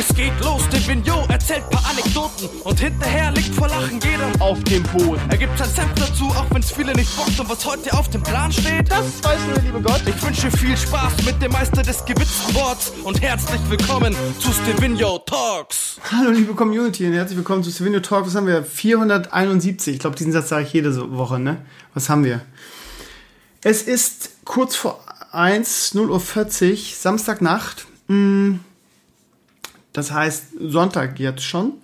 Es geht los, der Vignot erzählt paar Anekdoten und hinterher liegt vor Lachen jeder auf dem Boden. Er gibt sein Senf dazu, auch wenn's viele nicht bockt und was heute auf dem Plan steht, das weiß nur der liebe Gott. Ich wünsche viel Spaß mit dem Meister des gewitzten Worts und herzlich willkommen zu Stevino Talks. Hallo liebe Community und herzlich willkommen zu Stevino Talks. Was haben wir? 471. Ich glaube, diesen Satz sage ich jede Woche, ne? Was haben wir? Es ist kurz vor 1, 0.40 Uhr, Samstagnacht. Mm, das heißt Sonntag jetzt schon.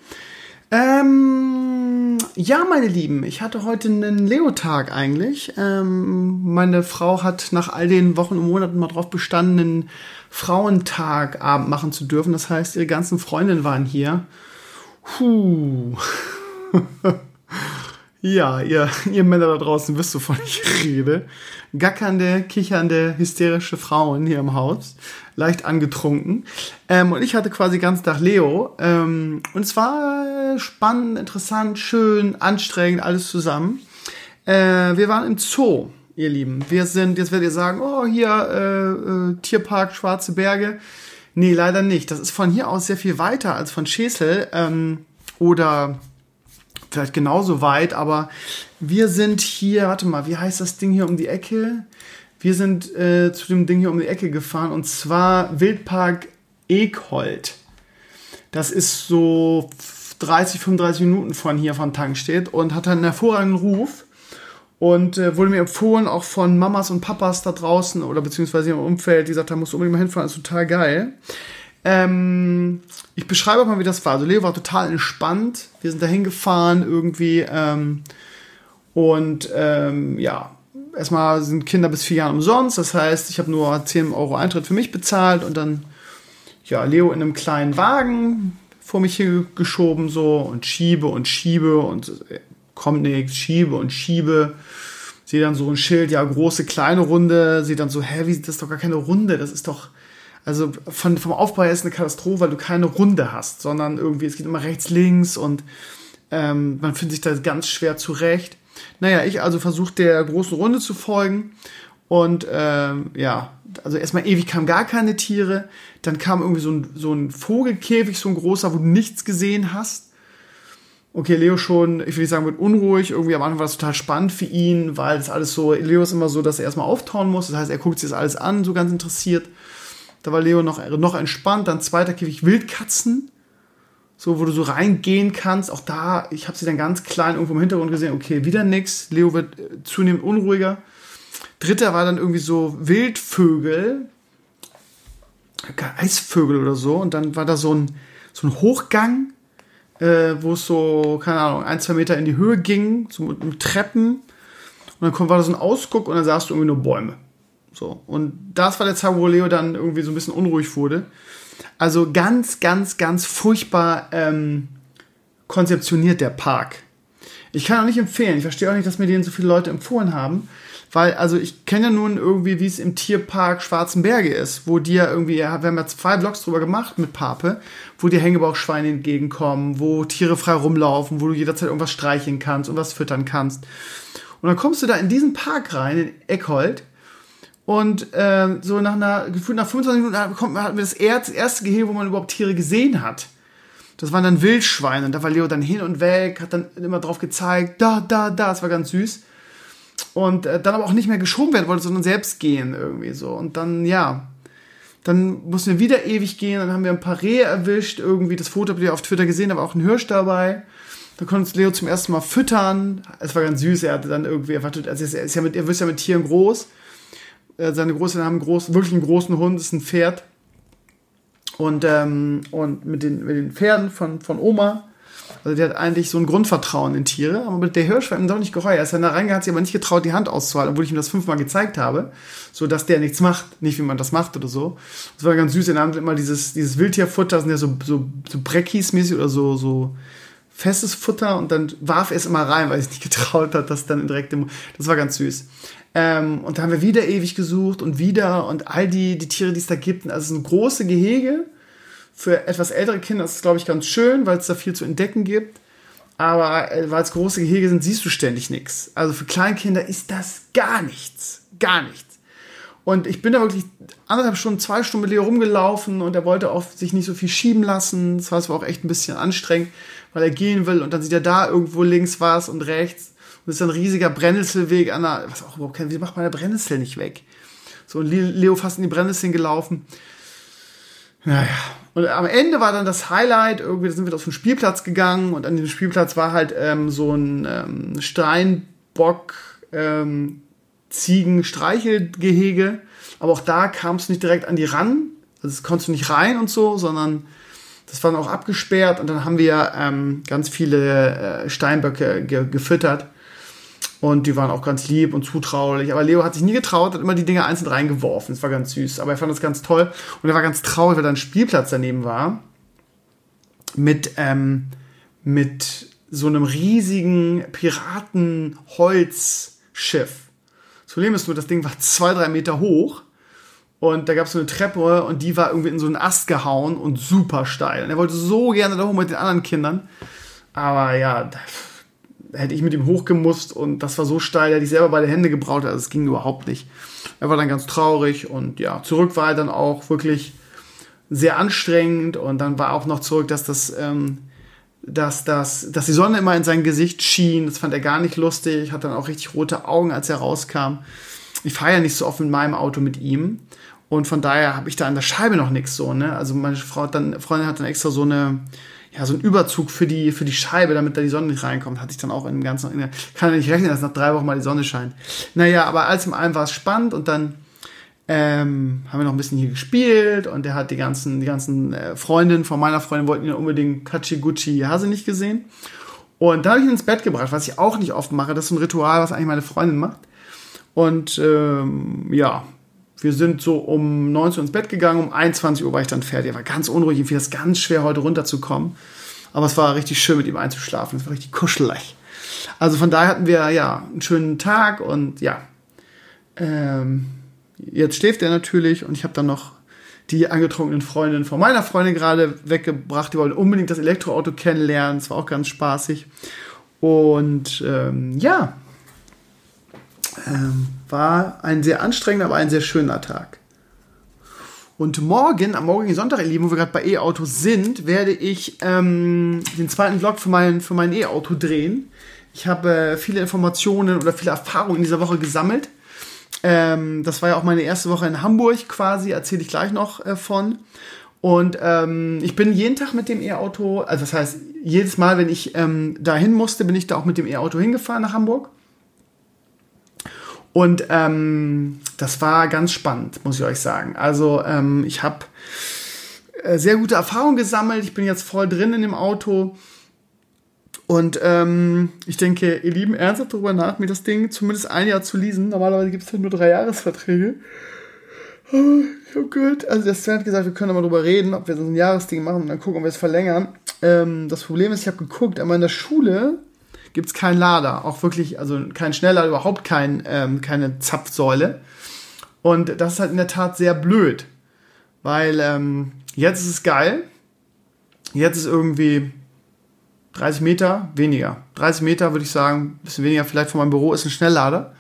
Ähm, ja, meine Lieben, ich hatte heute einen Leo-Tag eigentlich. Ähm, meine Frau hat nach all den Wochen und Monaten mal drauf bestanden, einen Frauentagabend machen zu dürfen. Das heißt, ihre ganzen Freundinnen waren hier. Puh. Ja, ihr, ihr Männer da draußen wisst, wovon ich rede. Gackernde, kichernde, hysterische Frauen hier im Haus. Leicht angetrunken. Ähm, und ich hatte quasi ganz Tag Leo. Ähm, und es war spannend, interessant, schön, anstrengend, alles zusammen. Äh, wir waren im Zoo, ihr Lieben. Wir sind, jetzt werdet ihr sagen, oh, hier, äh, äh, Tierpark Schwarze Berge. Nee, leider nicht. Das ist von hier aus sehr viel weiter als von Schesel. Ähm, oder vielleicht genauso weit, aber wir sind hier, warte mal, wie heißt das Ding hier um die Ecke? Wir sind äh, zu dem Ding hier um die Ecke gefahren und zwar Wildpark Ekhold. Das ist so 30, 35 Minuten von hier von Tankstedt und hat einen hervorragenden Ruf und äh, wurde mir empfohlen, auch von Mamas und Papas da draußen oder beziehungsweise im Umfeld, die gesagt haben, musst du unbedingt mal hinfahren, ist total geil. Ähm, ich beschreibe auch mal, wie das war. Also Leo war total entspannt. Wir sind da hingefahren irgendwie. Ähm, und ähm, ja, erstmal sind Kinder bis vier Jahre umsonst. Das heißt, ich habe nur 10 Euro Eintritt für mich bezahlt und dann, ja, Leo in einem kleinen Wagen vor mich hier geschoben so und schiebe und schiebe und äh, kommt nichts, schiebe und schiebe. Sehe dann so ein Schild, ja, große, kleine Runde. Sehe dann so, hä, wie, das ist doch gar keine Runde, das ist doch also von, vom Aufbau her ist eine Katastrophe, weil du keine Runde hast, sondern irgendwie, es geht immer rechts, links und ähm, man findet sich da ganz schwer zurecht. Naja, ich also versuche der großen Runde zu folgen und ähm, ja, also erstmal ewig kamen gar keine Tiere, dann kam irgendwie so ein, so ein Vogelkäfig, so ein großer, wo du nichts gesehen hast. Okay, Leo schon, ich will nicht sagen, wird unruhig. Irgendwie am Anfang war das total spannend für ihn, weil das alles so, Leo ist immer so, dass er erstmal auftauen muss. Das heißt, er guckt sich das alles an, so ganz interessiert. Da war Leo noch, noch entspannt. Dann zweiter Käfig Wildkatzen. So, wo du so reingehen kannst. Auch da, ich habe sie dann ganz klein irgendwo im Hintergrund gesehen. Okay, wieder nix. Leo wird äh, zunehmend unruhiger. Dritter war dann irgendwie so Wildvögel. Eisvögel oder so. Und dann war da so ein, so ein Hochgang, äh, wo es so, keine Ahnung, ein, zwei Meter in die Höhe ging, so mit, mit Treppen. Und dann war da so ein Ausguck und dann sahst du irgendwie nur Bäume. So. Und das war der Tag, wo Leo dann irgendwie so ein bisschen unruhig wurde. Also ganz, ganz, ganz furchtbar ähm, konzeptioniert der Park. Ich kann auch nicht empfehlen. Ich verstehe auch nicht, dass mir den so viele Leute empfohlen haben. Weil, also ich kenne ja nun irgendwie, wie es im Tierpark Schwarzenberge ist, wo dir irgendwie, wir haben ja zwei Vlogs drüber gemacht mit Pape, wo dir Hängebauchschweine entgegenkommen, wo Tiere frei rumlaufen, wo du jederzeit irgendwas streicheln kannst und was füttern kannst. Und dann kommst du da in diesen Park rein, in Eckhold, und äh, so nach einer, gefühlt nach 25 Minuten hatten wir das erste Gehege, wo man überhaupt Tiere gesehen hat. Das waren dann Wildschweine. Und da war Leo dann hin und weg, hat dann immer drauf gezeigt, da, da, da. Das war ganz süß. Und äh, dann aber auch nicht mehr geschoben werden wollte, sondern selbst gehen irgendwie so. Und dann, ja, dann mussten wir wieder ewig gehen. Dann haben wir ein paar Rehe erwischt. Irgendwie, das Foto habt ihr auf Twitter gesehen, da war auch ein Hirsch dabei. Da konnte uns Leo zum ersten Mal füttern. Es war ganz süß. Er hatte dann irgendwie erwartet, also er ist ja mit, er ist ja mit Tieren groß. Äh, seine Großeltern haben groß, wirklich einen großen Hund, ist ein Pferd. Und, ähm, und mit, den, mit den Pferden von, von Oma, also der hat eigentlich so ein Grundvertrauen in Tiere, aber der Hirsch war ihm doch nicht geheuer. Er ist dann da reingegangen, hat sich aber nicht getraut, die Hand auszuhalten, obwohl ich ihm das fünfmal gezeigt habe, so dass der nichts macht, nicht wie man das macht oder so. Das war ganz süß, der Hand immer dieses, dieses Wildtierfutter, sind ja so, so, so Breckis-mäßig oder so, so festes Futter und dann warf er es immer rein, weil er sich nicht getraut hat, das dann direkt im, das war ganz süß. Ähm, und da haben wir wieder ewig gesucht und wieder und all die, die Tiere, die es da gibt. Also es sind große Gehege. Für etwas ältere Kinder ist es, glaube ich, ganz schön, weil es da viel zu entdecken gibt. Aber äh, weil es große Gehege sind, siehst du ständig nichts. Also für Kleinkinder ist das gar nichts. Gar nichts. Und ich bin da wirklich anderthalb Stunden, zwei Stunden mit Leo rumgelaufen und er wollte auch sich nicht so viel schieben lassen. Das war auch echt ein bisschen anstrengend, weil er gehen will und dann sieht er da irgendwo links was und rechts. Und es ist ein riesiger Brennnesselweg an der, was auch überhaupt kein, wie macht man der Brennnessel nicht weg? So, und Leo fast in die Brennnesseln gelaufen. Naja. Und am Ende war dann das Highlight, irgendwie sind wir auf den Spielplatz gegangen und an dem Spielplatz war halt ähm, so ein ähm, Steinbock, ähm, Ziegen-Streichelgehege. Aber auch da kam es nicht direkt an die ran. Also konntest du nicht rein und so, sondern das war dann auch abgesperrt und dann haben wir ähm, ganz viele äh, Steinböcke ge gefüttert. Und die waren auch ganz lieb und zutraulich. Aber Leo hat sich nie getraut, hat immer die Dinge einzeln reingeworfen. Das war ganz süß. Aber er fand das ganz toll. Und er war ganz traurig, weil da ein Spielplatz daneben war. Mit, ähm, mit so einem riesigen Piratenholzschiff. Das Problem ist nur, das Ding war zwei, drei Meter hoch. Und da gab es so eine Treppe und die war irgendwie in so einen Ast gehauen und super steil. Und er wollte so gerne da hoch mit den anderen Kindern. Aber ja, da hätte ich mit ihm hochgemusst und das war so steil, er hätte ich selber beide Hände gebraucht, also es ging überhaupt nicht. Er war dann ganz traurig und ja, zurück war er dann auch wirklich sehr anstrengend und dann war auch noch zurück, dass das ähm, dass, das, dass die Sonne immer in sein Gesicht schien. Das fand er gar nicht lustig. Hat dann auch richtig rote Augen, als er rauskam. Ich fahre ja nicht so oft in meinem Auto mit ihm. Und von daher habe ich da an der Scheibe noch nichts so, ne? Also meine Frau hat dann, Freundin hat dann extra so eine, ja, so einen Überzug für die, für die Scheibe, damit da die Sonne nicht reinkommt. Hatte ich dann auch in dem ganzen, in der, kann ja nicht rechnen, dass nach drei Wochen mal die Sonne scheint. Naja, aber als im allem war es spannend und dann ähm, haben wir noch ein bisschen hier gespielt und der hat die ganzen, die ganzen äh, Freundinnen von meiner Freundin wollten ja unbedingt Kachiguchi Hase nicht gesehen. Und da habe ich ihn ins Bett gebracht, was ich auch nicht oft mache. Das ist ein Ritual, was eigentlich meine Freundin macht. Und ähm, ja, wir sind so um 19 Uhr ins Bett gegangen, um 21 Uhr war ich dann fertig. Er war ganz unruhig, ich fiel das ganz schwer, heute runterzukommen. Aber es war richtig schön, mit ihm einzuschlafen. Es war richtig kuschelig. Also von daher hatten wir ja einen schönen Tag und ja, ähm, jetzt schläft er natürlich und ich habe dann noch die angetrunkenen Freundinnen von meiner Freundin gerade weggebracht. Die wollten unbedingt das Elektroauto kennenlernen. Das war auch ganz spaßig. Und ähm, ja, ähm, war ein sehr anstrengender, aber ein sehr schöner Tag. Und morgen, am morgigen Sonntag, ihr Lieben, wo wir gerade bei E-Autos sind, werde ich ähm, den zweiten Vlog für mein, für mein E-Auto drehen. Ich habe äh, viele Informationen oder viele Erfahrungen in dieser Woche gesammelt ähm, das war ja auch meine erste Woche in Hamburg quasi, erzähle ich gleich noch äh, von. Und ähm, ich bin jeden Tag mit dem E-Auto, also das heißt, jedes Mal, wenn ich ähm, dahin musste, bin ich da auch mit dem E-Auto hingefahren nach Hamburg. Und ähm, das war ganz spannend, muss ich euch sagen. Also ähm, ich habe äh, sehr gute Erfahrungen gesammelt. Ich bin jetzt voll drin in dem Auto. Und ähm, ich denke, ihr Lieben, ernsthaft darüber nach, mir das Ding zumindest ein Jahr zu leasen. Normalerweise gibt es ja nur drei Jahresverträge. Oh, oh Gott. Also der Sven hat gesagt, wir können mal drüber reden, ob wir so ein Jahresding machen und dann gucken, ob wir es verlängern. Ähm, das Problem ist, ich habe geguckt, aber in der Schule gibt es keinen Lader. Auch wirklich, also kein Schneller, überhaupt kein, ähm, keine Zapfsäule. Und das ist halt in der Tat sehr blöd. Weil ähm, jetzt ist es geil. Jetzt ist irgendwie 30 Meter weniger. 30 Meter würde ich sagen, ein bisschen weniger vielleicht von meinem Büro ist ein Schnelllader.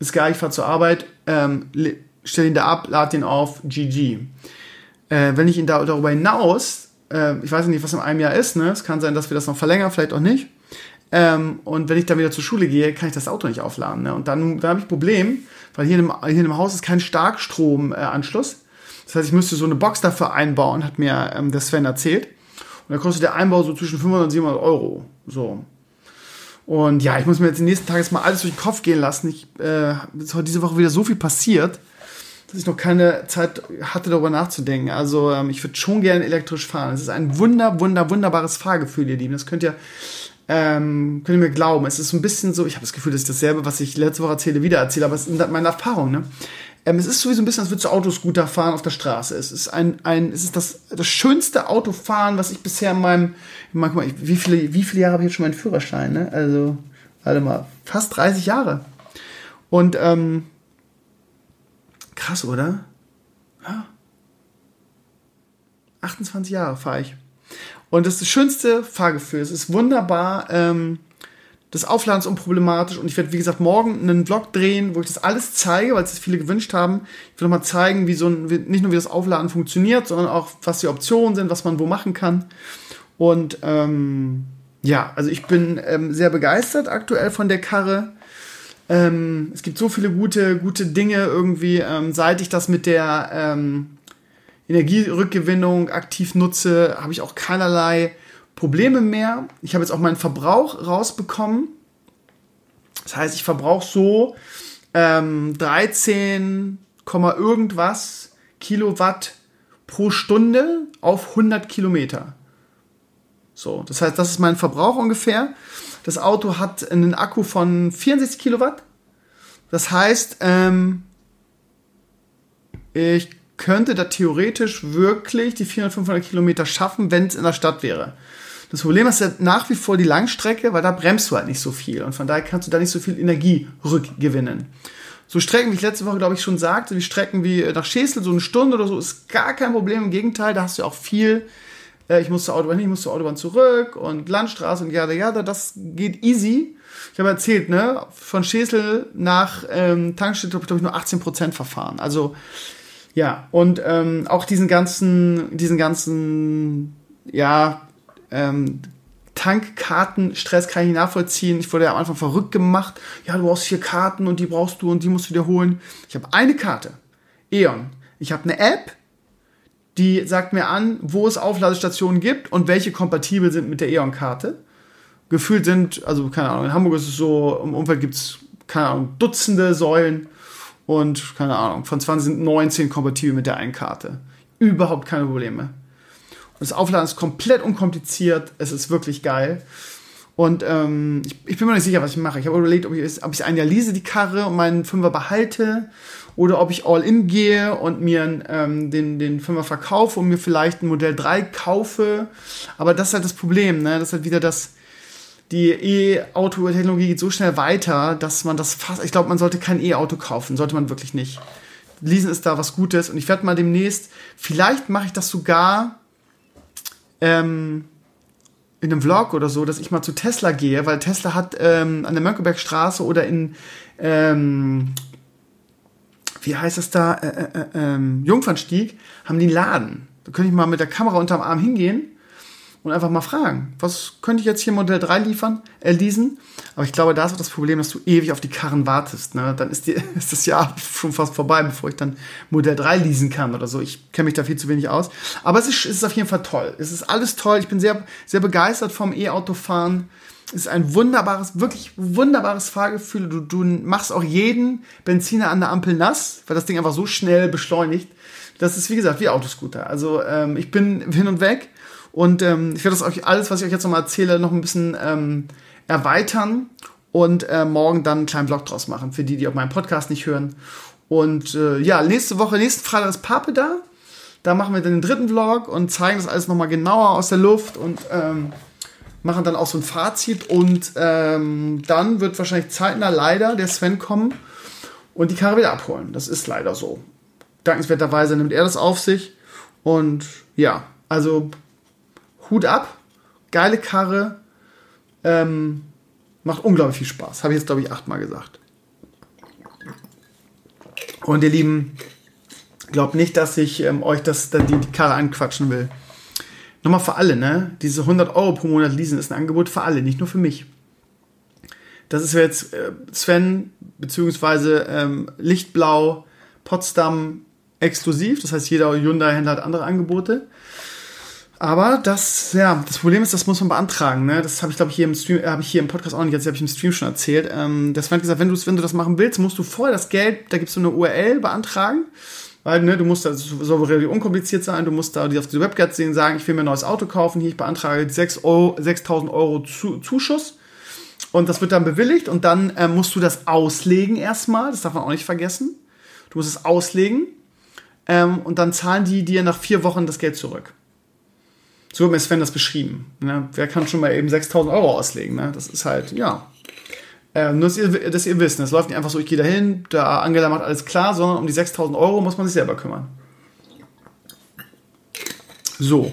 Ist geil, ich fahre zur Arbeit, ähm, stelle ihn da ab, lade ihn auf, GG. Äh, wenn ich ihn da darüber hinaus, äh, ich weiß nicht, was in einem Jahr ist, ne? Es kann sein, dass wir das noch verlängern, vielleicht auch nicht. Ähm, und wenn ich dann wieder zur Schule gehe, kann ich das Auto nicht aufladen. Ne? Und dann, dann habe ich ein Problem, weil hier in dem, hier in dem Haus ist kein Starkstromanschluss. Äh, das heißt, ich müsste so eine Box dafür einbauen, hat mir ähm, der Sven erzählt. Und da kostet der Einbau so zwischen 500 und 700 Euro. So. Und ja, ich muss mir jetzt die nächsten Tage mal alles durch den Kopf gehen lassen. Ich, äh, ist heute diese Woche wieder so viel passiert, dass ich noch keine Zeit hatte, darüber nachzudenken. Also ähm, ich würde schon gerne elektrisch fahren. Es ist ein wunder, wunder, wunderbares Fahrgefühl, ihr Lieben. Das könnt ihr, ähm, könnt ihr mir glauben. Es ist so ein bisschen so, ich habe das Gefühl, dass ich dasselbe, was ich letzte Woche erzähle, wieder erzähle, aber es ist meine Erfahrung. Ne? Ähm, es ist sowieso ein bisschen, als würdest du Autoscooter fahren auf der Straße. Es ist ein, ein, es ist das, das schönste Autofahren, was ich bisher in meinem, manchmal, wie viele, wie viele Jahre habe ich jetzt schon meinen Führerschein, ne? Also, warte mal, fast 30 Jahre. Und, ähm, krass, oder? Ja. 28 Jahre fahre ich. Und das ist das schönste Fahrgefühl. Es ist wunderbar. Ähm, Das Aufladen ist unproblematisch und ich werde, wie gesagt, morgen einen Vlog drehen, wo ich das alles zeige, weil es viele gewünscht haben. Ich will nochmal zeigen, wie so ein, nicht nur wie das Aufladen funktioniert, sondern auch, was die Optionen sind, was man wo machen kann. Und ähm, ja, also ich bin ähm, sehr begeistert aktuell von der Karre. Ähm, es gibt so viele gute, gute Dinge irgendwie, ähm, seit ich das mit der ähm, Energierückgewinnung aktiv nutze, habe ich auch keinerlei Probleme mehr. Ich habe jetzt auch meinen Verbrauch rausbekommen. Das heißt, ich verbrauche so ähm, 13, irgendwas Kilowatt pro Stunde auf 100 Kilometer. So, das heißt, das ist mein Verbrauch ungefähr. Das Auto hat einen Akku von 64 Kilowatt. Das heißt, ähm, ich könnte da theoretisch wirklich die 400, 500 Kilometer schaffen, wenn es in der Stadt wäre. Das Problem ist ja nach wie vor die Langstrecke, weil da bremst du halt nicht so viel und von daher kannst du da nicht so viel Energie rückgewinnen. So Strecken, wie ich letzte Woche, glaube ich, schon sagte, wie Strecken wie nach Schesel, so eine Stunde oder so, ist gar kein Problem. Im Gegenteil, da hast du auch viel. Äh, ich muss zur Autobahn hin, ich muss zur Autobahn zurück und Landstraße und jada jada, das geht easy. Ich habe erzählt, ne, von Schesel nach ähm, Tankstelle glaube ich, nur 18% verfahren. Also, ja, und ähm, auch diesen ganzen, diesen ganzen, ja, ähm, Tankkartenstress kann ich nachvollziehen. Ich wurde ja am Anfang verrückt gemacht. Ja, du brauchst vier Karten und die brauchst du und die musst du dir holen. Ich habe eine Karte. E.ON. Ich habe eine App, die sagt mir an, wo es Aufladestationen gibt und welche kompatibel sind mit der E.ON-Karte. Gefühlt sind, also keine Ahnung, in Hamburg ist es so, im Umfeld gibt es, keine Ahnung, Dutzende Säulen und keine Ahnung, von 20 sind 19 kompatibel mit der einen Karte. Überhaupt keine Probleme. Das Aufladen ist komplett unkompliziert. Es ist wirklich geil. Und ähm, ich, ich, bin mir nicht sicher, was ich mache. Ich habe überlegt, ob ich, ob ich ein Jahr lease, die Karre, und meinen Fünfer behalte oder ob ich all in gehe und mir ähm, den, den Fünfer verkaufe und mir vielleicht ein Modell 3 kaufe. Aber das ist halt das Problem. Ne? Das ist halt wieder das, die E-Auto-Technologie geht so schnell weiter, dass man das fast, ich glaube, man sollte kein E-Auto kaufen, sollte man wirklich nicht. Leasen ist da was Gutes und ich werde mal demnächst, vielleicht mache ich das sogar ähm, in einem Vlog oder so, dass ich mal zu Tesla gehe, weil Tesla hat ähm, an der Mönckebergstraße oder in, ähm, wie heißt das da, äh, äh, äh, ähm, Jungfernstieg, haben die einen Laden. Da könnte ich mal mit der Kamera unterm Arm hingehen und einfach mal fragen, was könnte ich jetzt hier Modell 3 liefern, äh, leasen? Aber ich glaube, da ist auch das Problem, dass du ewig auf die Karren wartest. Ne? Dann ist, die, ist das Jahr schon fast vorbei, bevor ich dann Modell 3 leasen kann oder so. Ich kenne mich da viel zu wenig aus. Aber es ist, es ist auf jeden Fall toll. Es ist alles toll. Ich bin sehr, sehr begeistert vom E-Autofahren. Es ist ein wunderbares, wirklich wunderbares Fahrgefühl. Du, du machst auch jeden Benziner an der Ampel nass, weil das Ding einfach so schnell beschleunigt. Das ist, wie gesagt, wie Autoscooter. Also ähm, ich bin hin und weg und ähm, ich werde das euch alles, was ich euch jetzt nochmal erzähle, noch ein bisschen ähm, erweitern und äh, morgen dann einen kleinen Vlog draus machen, für die, die auch meinen Podcast nicht hören. Und äh, ja, nächste Woche, nächsten Freitag ist Pape da. Da machen wir dann den dritten Vlog und zeigen das alles nochmal genauer aus der Luft und ähm, machen dann auch so ein Fazit. Und ähm, dann wird wahrscheinlich zeitnah leider der Sven kommen und die Karre wieder abholen. Das ist leider so. Dankenswerterweise nimmt er das auf sich. Und ja, also Hut ab, geile Karre, ähm, macht unglaublich viel Spaß. Habe ich jetzt, glaube ich, achtmal gesagt. Und ihr Lieben, glaubt nicht, dass ich ähm, euch das, die, die Karre anquatschen will. Nochmal für alle, ne? Diese 100 Euro pro Monat leasen ist ein Angebot für alle, nicht nur für mich. Das ist jetzt äh, Sven, beziehungsweise ähm, Lichtblau, Potsdam exklusiv. Das heißt, jeder Hyundai-Händler hat andere Angebote. Aber das, ja, das Problem ist, das muss man beantragen. Ne? Das habe ich, glaube ich, hier im Stream, habe ich hier im Podcast auch nicht, das habe ich im Stream schon erzählt. Ähm, das hat gesagt, wenn du, wenn du das machen willst, musst du vorher das Geld, da gibst du eine URL beantragen. Weil, ne, du musst da, soll relativ unkompliziert sein, du musst da auf die Webcard sehen, sagen, ich will mir ein neues Auto kaufen, hier, ich beantrage 6 Euro, 6.000 Euro zu, Zuschuss. Und das wird dann bewilligt und dann äh, musst du das auslegen erstmal, das darf man auch nicht vergessen. Du musst es auslegen ähm, und dann zahlen die dir nach vier Wochen das Geld zurück. So hat mir Sven das beschrieben. Ne? Wer kann schon mal eben 6000 Euro auslegen? Ne? Das ist halt, ja. Äh, nur, dass ihr, dass ihr wisst, es läuft nicht einfach so, ich gehe da hin, da Angela macht alles klar, sondern um die 6000 Euro muss man sich selber kümmern. So.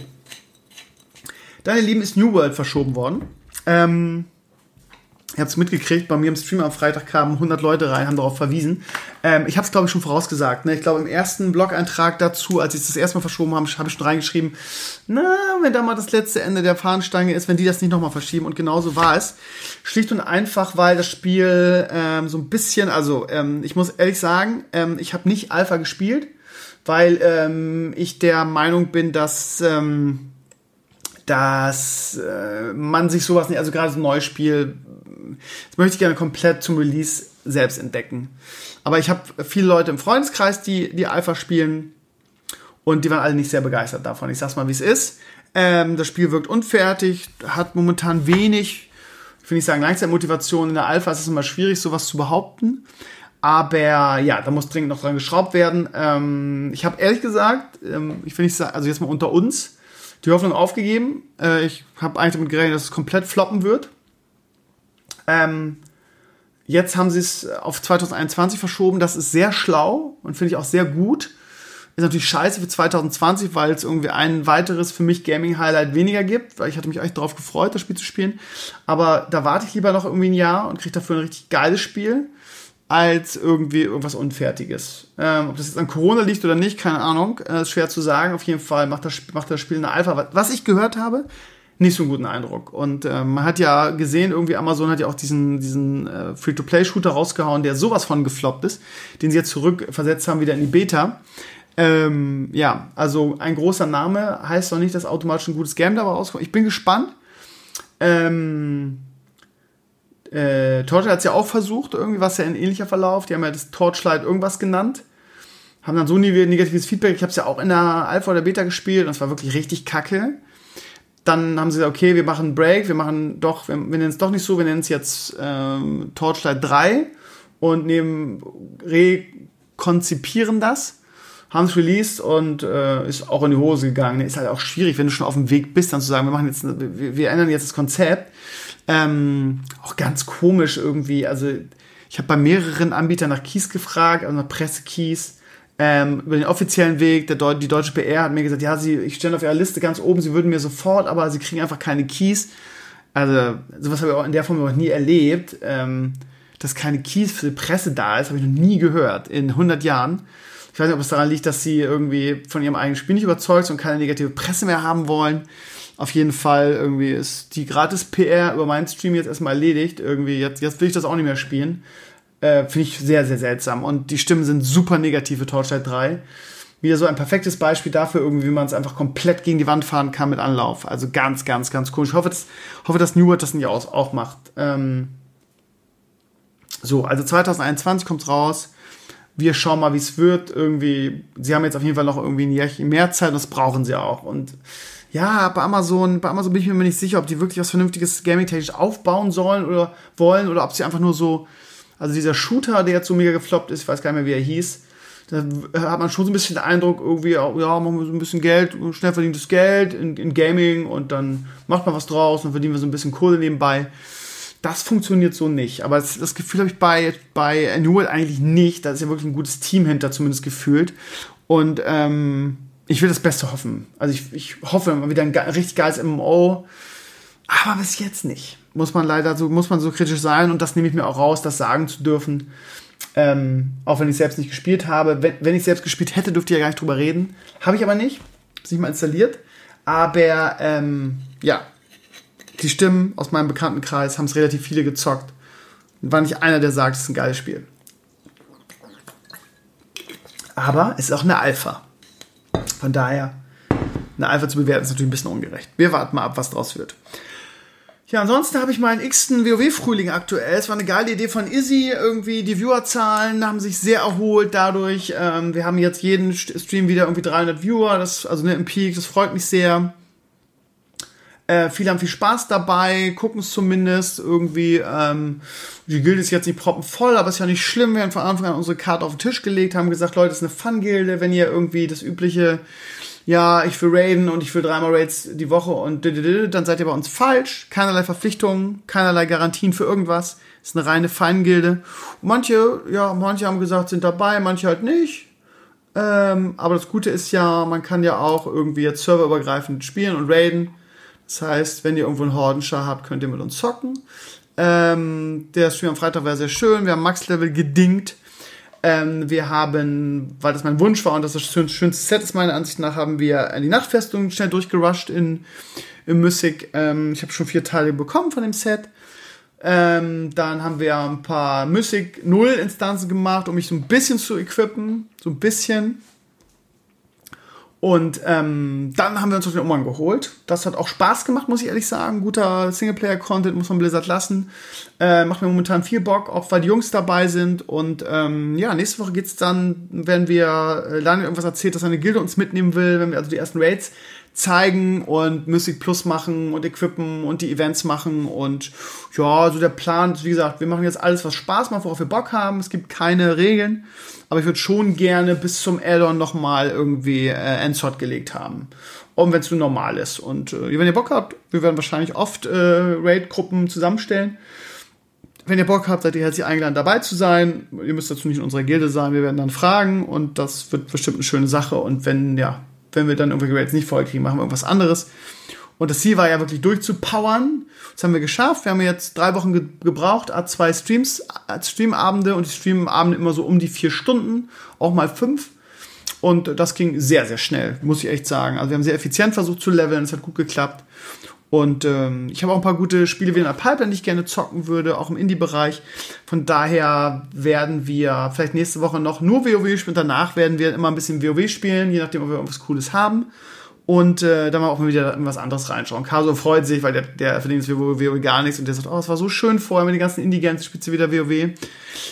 Dann, ihr Lieben, ist New World verschoben worden. Ähm, Ihr habt es mitgekriegt, bei mir im Stream am Freitag kamen 100 Leute rein, haben darauf verwiesen. Ähm, ich habe es, glaube ich, schon vorausgesagt. Ne? Ich glaube, im ersten Blog-Eintrag dazu, als ich es das erste Mal verschoben habe, habe ich schon reingeschrieben, na, wenn da mal das letzte Ende der Fahnenstange ist, wenn die das nicht nochmal verschieben. Und genauso war es. Schlicht und einfach, weil das Spiel ähm, so ein bisschen, also ähm, ich muss ehrlich sagen, ähm, ich habe nicht Alpha gespielt, weil ähm, ich der Meinung bin, dass... Ähm, dass äh, man sich sowas nicht, also gerade so ein neues Spiel, das möchte ich gerne komplett zum Release selbst entdecken. Aber ich habe viele Leute im Freundeskreis, die die Alpha spielen und die waren alle nicht sehr begeistert davon. Ich sag's mal, wie es ist. Ähm, das Spiel wirkt unfertig, hat momentan wenig, ich will nicht sagen Langzeitmotivation. In der Alpha ist es immer schwierig, sowas zu behaupten. Aber ja, da muss dringend noch dran geschraubt werden. Ähm, ich habe ehrlich gesagt, ähm, ich will also jetzt mal unter uns, die Hoffnung aufgegeben. Äh, ich habe eigentlich damit gerechnet, dass es komplett floppen wird. Ähm, jetzt haben sie es auf 2021 verschoben. Das ist sehr schlau und finde ich auch sehr gut. Ist natürlich scheiße für 2020, weil es irgendwie ein weiteres für mich Gaming-Highlight weniger gibt, weil ich hatte mich echt darauf gefreut, das Spiel zu spielen. Aber da warte ich lieber noch irgendwie ein Jahr und kriege dafür ein richtig geiles Spiel als irgendwie irgendwas Unfertiges. Ähm, ob das jetzt an Corona liegt oder nicht, keine Ahnung. Äh, ist schwer zu sagen. Auf jeden Fall macht das, macht das Spiel eine Alpha. Was ich gehört habe, nicht so einen guten Eindruck. Und äh, man hat ja gesehen, irgendwie Amazon hat ja auch diesen, diesen äh, Free-to-Play-Shooter rausgehauen, der sowas von gefloppt ist, den sie jetzt zurückversetzt haben wieder in die Beta. Ähm, ja, also ein großer Name heißt noch nicht, dass automatisch ein gutes Game dabei rauskommt. Ich bin gespannt. Ähm, äh, Torchlight hat es ja auch versucht, irgendwie was ja ein ähnlicher Verlauf. Die haben ja das Torchlight irgendwas genannt. Haben dann so negatives Feedback. Ich habe es ja auch in der Alpha oder Beta gespielt und es war wirklich richtig kacke. Dann haben sie gesagt, okay, wir machen Break, wir machen doch, wir, wir nennen es doch nicht so, wir nennen es jetzt ähm, Torchlight 3 und nehmen, rekonzipieren das haben es released und äh, ist auch in die Hose gegangen. Ist halt auch schwierig, wenn du schon auf dem Weg bist, dann zu sagen, wir machen jetzt, wir, wir ändern jetzt das Konzept. Ähm, auch ganz komisch irgendwie. Also ich habe bei mehreren Anbietern nach Keys gefragt, also nach Pressekeys. Ähm, über den offiziellen Weg, der Deu die deutsche PR hat mir gesagt, ja, sie, ich stelle auf ihrer Liste ganz oben, sie würden mir sofort, aber sie kriegen einfach keine Keys. Also sowas habe ich auch in der Form noch nie erlebt. Ähm, dass keine Keys für die Presse da ist, habe ich noch nie gehört in 100 Jahren. Ich weiß nicht, ob es daran liegt, dass sie irgendwie von ihrem eigenen Spiel nicht überzeugt sind und keine negative Presse mehr haben wollen. Auf jeden Fall irgendwie ist die Gratis-PR über meinen Stream jetzt erstmal erledigt. Irgendwie, jetzt, jetzt will ich das auch nicht mehr spielen. Äh, Finde ich sehr, sehr seltsam. Und die Stimmen sind super negativ für Torchlight 3. Wieder so ein perfektes Beispiel dafür, irgendwie, wie man es einfach komplett gegen die Wand fahren kann mit Anlauf. Also ganz, ganz, ganz cool. Ich hoffe, dass, hoffe, dass New World das nicht auch, auch macht. Ähm so, also 2021 kommt's raus. Wir schauen mal, wie es wird. Irgendwie, sie haben jetzt auf jeden Fall noch irgendwie ein Jahr mehr Zeit, das brauchen sie auch. Und ja, bei Amazon, bei Amazon bin ich mir nicht sicher, ob die wirklich was Vernünftiges Gaming-technisch aufbauen sollen oder wollen oder ob sie einfach nur so, also dieser Shooter, der jetzt so mega gefloppt ist, ich weiß gar nicht mehr, wie er hieß, da hat man schon so ein bisschen den Eindruck, irgendwie, ja, machen wir so ein bisschen Geld, schnell verdientes Geld in, in Gaming und dann macht man was draus und verdienen wir so ein bisschen Kohle nebenbei. Das funktioniert so nicht. Aber das, das Gefühl habe ich bei, bei World eigentlich nicht. Da ist ja wirklich ein gutes Team hinter, zumindest gefühlt. Und ähm, ich will das Beste hoffen. Also ich, ich hoffe mal wieder ein richtig geiles MMO. Aber bis jetzt nicht. Muss man leider so, muss man so kritisch sein und das nehme ich mir auch raus, das sagen zu dürfen. Ähm, auch wenn ich selbst nicht gespielt habe. Wenn, wenn ich selbst gespielt hätte, dürfte ich ja gar nicht drüber reden. Habe ich aber nicht. Ist nicht mal installiert. Aber ähm, ja, die Stimmen aus meinem Bekanntenkreis haben es relativ viele gezockt. Und war nicht einer, der sagt, es ist ein geiles Spiel. Aber es ist auch eine Alpha. Von daher, eine Alpha zu bewerten, ist natürlich ein bisschen ungerecht. Wir warten mal ab, was draus wird. Ja, ansonsten habe ich meinen x-ten WoW-Frühling aktuell. Es war eine geile Idee von Izzy. Irgendwie die Viewerzahlen haben sich sehr erholt dadurch. Ähm, wir haben jetzt jeden Stream wieder irgendwie 300 Viewer, das, also ne, im Peak, das freut mich sehr. Äh, viele haben viel Spaß dabei, gucken es zumindest irgendwie. Ähm, die Gilde ist jetzt nicht proppenvoll, aber ist ja nicht schlimm. Wir haben von Anfang an unsere Karte auf den Tisch gelegt, haben gesagt, Leute, das ist eine Fun-Gilde, wenn ihr irgendwie das übliche ja, ich will raiden und ich will dreimal Raids die Woche und dann seid ihr bei uns falsch. Keinerlei Verpflichtungen, keinerlei Garantien für irgendwas. Ist eine reine Feingilde. manche, ja, manche haben gesagt, sind dabei, manche halt nicht. Ähm, aber das Gute ist ja, man kann ja auch irgendwie jetzt serverübergreifend spielen und raiden. Das heißt, wenn ihr irgendwo einen Hordenschar habt, könnt ihr mit uns zocken. Ähm, der Stream am Freitag war sehr schön. Wir haben Max-Level gedingt. Ähm, wir haben, weil das mein Wunsch war und das das schönste Set ist meiner Ansicht nach, haben wir die Nachtfestung schnell durchgerusht in, in Mystic. Ähm, ich habe schon vier Teile bekommen von dem Set. Ähm, dann haben wir ein paar Mystic Null Instanzen gemacht, um mich so ein bisschen zu equippen. So ein bisschen. Und ähm, dann haben wir uns auf den Umhang geholt. Das hat auch Spaß gemacht, muss ich ehrlich sagen. Guter Singleplayer-Content muss man Blizzard lassen. Äh, macht mir momentan viel Bock, auch weil die Jungs dabei sind. Und ähm, ja, nächste Woche geht's dann, wenn wir äh, Daniel irgendwas erzählt, dass seine Gilde uns mitnehmen will, wenn wir also die ersten Raids zeigen und Mystic Plus machen und equippen und die Events machen und ja, so der Plan, wie gesagt, wir machen jetzt alles, was Spaß macht, worauf wir Bock haben. Es gibt keine Regeln, aber ich würde schon gerne bis zum Addon nochmal irgendwie äh, Endsword gelegt haben. Und wenn es nur normal ist. Und äh, wenn ihr Bock habt, wir werden wahrscheinlich oft äh, Raid-Gruppen zusammenstellen. Wenn ihr Bock habt, seid ihr herzlich eingeladen, dabei zu sein. Ihr müsst dazu nicht in unserer Gilde sein. Wir werden dann fragen und das wird bestimmt eine schöne Sache. Und wenn, ja, wenn wir dann irgendwelche Raids nicht voll kriegen, machen wir irgendwas anderes. Und das Ziel war ja wirklich durchzupowern. Das haben wir geschafft. Wir haben jetzt drei Wochen ge gebraucht, zwei Streams, Streamabende und die Streamabende immer so um die vier Stunden, auch mal fünf. Und das ging sehr, sehr schnell, muss ich echt sagen. Also wir haben sehr effizient versucht zu leveln, es hat gut geklappt. Und ähm, ich habe auch ein paar gute Spiele wie in der Pipeline, die ich gerne zocken würde, auch im Indie-Bereich. Von daher werden wir vielleicht nächste Woche noch nur WoW spielen. Danach werden wir immer ein bisschen WoW spielen, je nachdem, ob wir irgendwas Cooles haben und äh, dann mal auch mal wieder in was anderes reinschauen. Caso freut sich, weil der, der verdient jetzt WoW, gar nichts und der sagt, oh, es war so schön vorher mit den ganzen Indigens, spitze wieder WoW.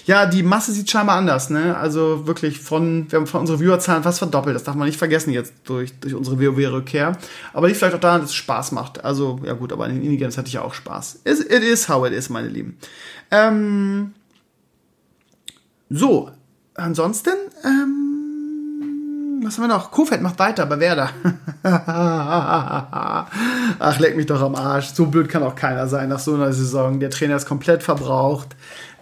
Ja, die Masse sieht scheinbar anders, ne? Also wirklich von, wir haben von unsere Viewerzahlen fast verdoppelt, das darf man nicht vergessen jetzt durch, durch unsere WoW-Rückkehr. Aber liegt vielleicht auch daran, dass es Spaß macht. Also, ja gut, aber an den Indigens hatte ich ja auch Spaß. It, it is how it is, meine Lieben. Ähm, so, ansonsten, ähm, was haben wir noch? Kofeld macht weiter bei Werder. Ach, leck mich doch am Arsch. So blöd kann auch keiner sein nach so einer Saison. Der Trainer ist komplett verbraucht.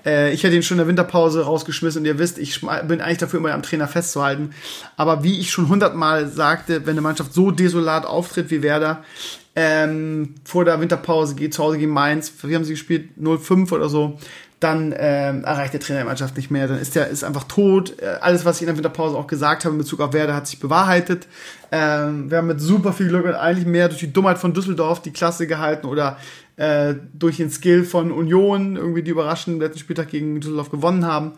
Äh, ich hätte ihn schon in der Winterpause rausgeschmissen und ihr wisst, ich bin eigentlich dafür, immer am Trainer festzuhalten. Aber wie ich schon hundertmal sagte, wenn eine Mannschaft so desolat auftritt wie Werder, ähm, vor der Winterpause geht zu Hause gegen Mainz, wie haben sie gespielt? 0-5 oder so dann ähm, erreicht der Trainer die Mannschaft nicht mehr. Dann ist der ist einfach tot. Äh, alles, was ich in der Winterpause auch gesagt habe in Bezug auf Werder, hat sich bewahrheitet. Ähm, wir haben mit super viel Glück und eigentlich mehr durch die Dummheit von Düsseldorf die Klasse gehalten oder äh, durch den Skill von Union irgendwie die überraschend letzten Spieltag gegen Düsseldorf gewonnen haben.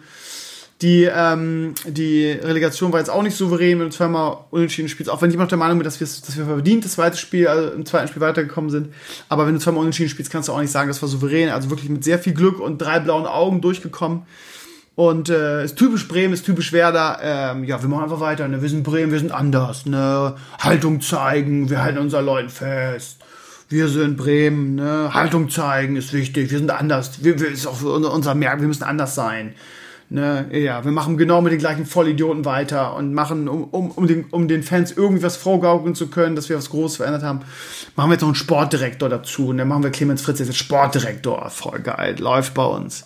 Die, ähm, die Relegation war jetzt auch nicht souverän, wenn du zweimal unentschieden spielst, auch wenn ich noch der Meinung bin, dass wir, dass wir verdient das zweite Spiel, also im zweiten Spiel weitergekommen sind. Aber wenn du zweimal unentschieden spielst, kannst du auch nicht sagen, das war souverän. Also wirklich mit sehr viel Glück und drei blauen Augen durchgekommen. Und äh, ist typisch Bremen, ist typisch Werder. Ähm, ja, wir machen einfach weiter. Ne? Wir sind Bremen, wir sind anders. Ne? Haltung zeigen, wir halten unseren Leuten fest. Wir sind Bremen, ne? Haltung zeigen ist wichtig. Wir sind anders. Wir, wir ist auch unser Merk, wir müssen anders sein. Ne, ja, wir machen genau mit den gleichen Vollidioten weiter und machen, um, um, um, den, um den Fans irgendwie was vorgaukeln zu können, dass wir was Großes verändert haben, machen wir jetzt noch einen Sportdirektor dazu. Und dann machen wir Clemens Fritz jetzt Sportdirektor. Voll geil, läuft bei uns.